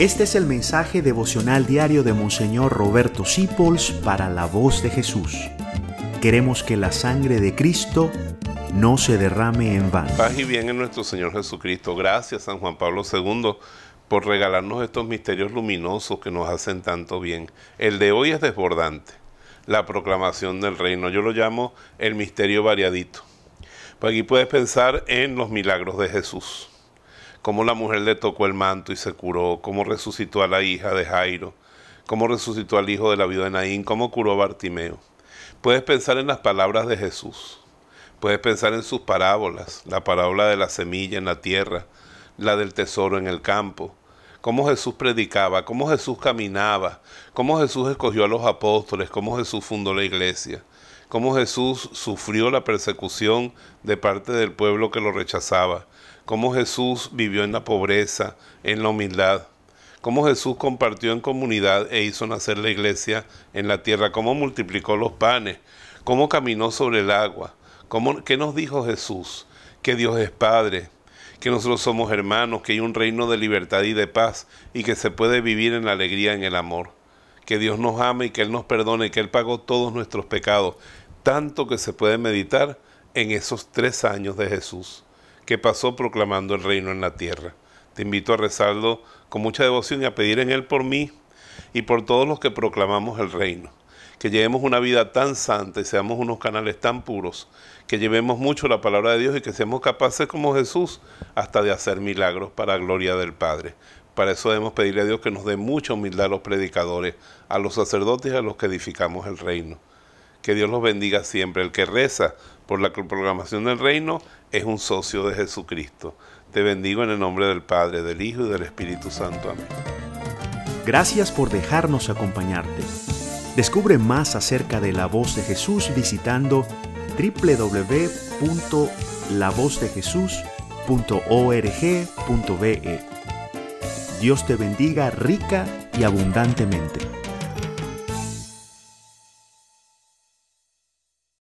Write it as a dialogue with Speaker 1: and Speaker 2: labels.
Speaker 1: Este es el mensaje devocional diario de Monseñor Roberto Sipols para la voz de Jesús. Queremos que la sangre de Cristo no se derrame en vano.
Speaker 2: Paz y bien en nuestro Señor Jesucristo. Gracias San Juan Pablo II por regalarnos estos misterios luminosos que nos hacen tanto bien. El de hoy es desbordante. La proclamación del reino. Yo lo llamo el misterio variadito. Pues aquí puedes pensar en los milagros de Jesús cómo la mujer le tocó el manto y se curó, cómo resucitó a la hija de Jairo, cómo resucitó al hijo de la vida de Naín, cómo curó a Bartimeo. Puedes pensar en las palabras de Jesús, puedes pensar en sus parábolas, la parábola de la semilla en la tierra, la del tesoro en el campo, cómo Jesús predicaba, cómo Jesús caminaba, cómo Jesús escogió a los apóstoles, cómo Jesús fundó la iglesia, cómo Jesús sufrió la persecución de parte del pueblo que lo rechazaba, cómo Jesús vivió en la pobreza, en la humildad, cómo Jesús compartió en comunidad e hizo nacer la iglesia en la tierra, cómo multiplicó los panes, cómo caminó sobre el agua, cómo, qué nos dijo Jesús, que Dios es Padre, que nosotros somos hermanos, que hay un reino de libertad y de paz y que se puede vivir en la alegría, en el amor, que Dios nos ama y que Él nos perdone, que Él pagó todos nuestros pecados, tanto que se puede meditar en esos tres años de Jesús que pasó proclamando el reino en la tierra. Te invito a rezarlo con mucha devoción y a pedir en él por mí y por todos los que proclamamos el reino. Que llevemos una vida tan santa y seamos unos canales tan puros, que llevemos mucho la palabra de Dios y que seamos capaces como Jesús hasta de hacer milagros para gloria del Padre. Para eso debemos pedirle a Dios que nos dé mucha humildad a los predicadores, a los sacerdotes y a los que edificamos el reino. Que Dios los bendiga siempre. El que reza por la programación del reino es un socio de Jesucristo. Te bendigo en el nombre del Padre, del Hijo y del Espíritu Santo. Amén.
Speaker 1: Gracias por dejarnos acompañarte. Descubre más acerca de la voz de Jesús visitando www.lavozdejesús.org.be. Dios te bendiga rica y abundantemente.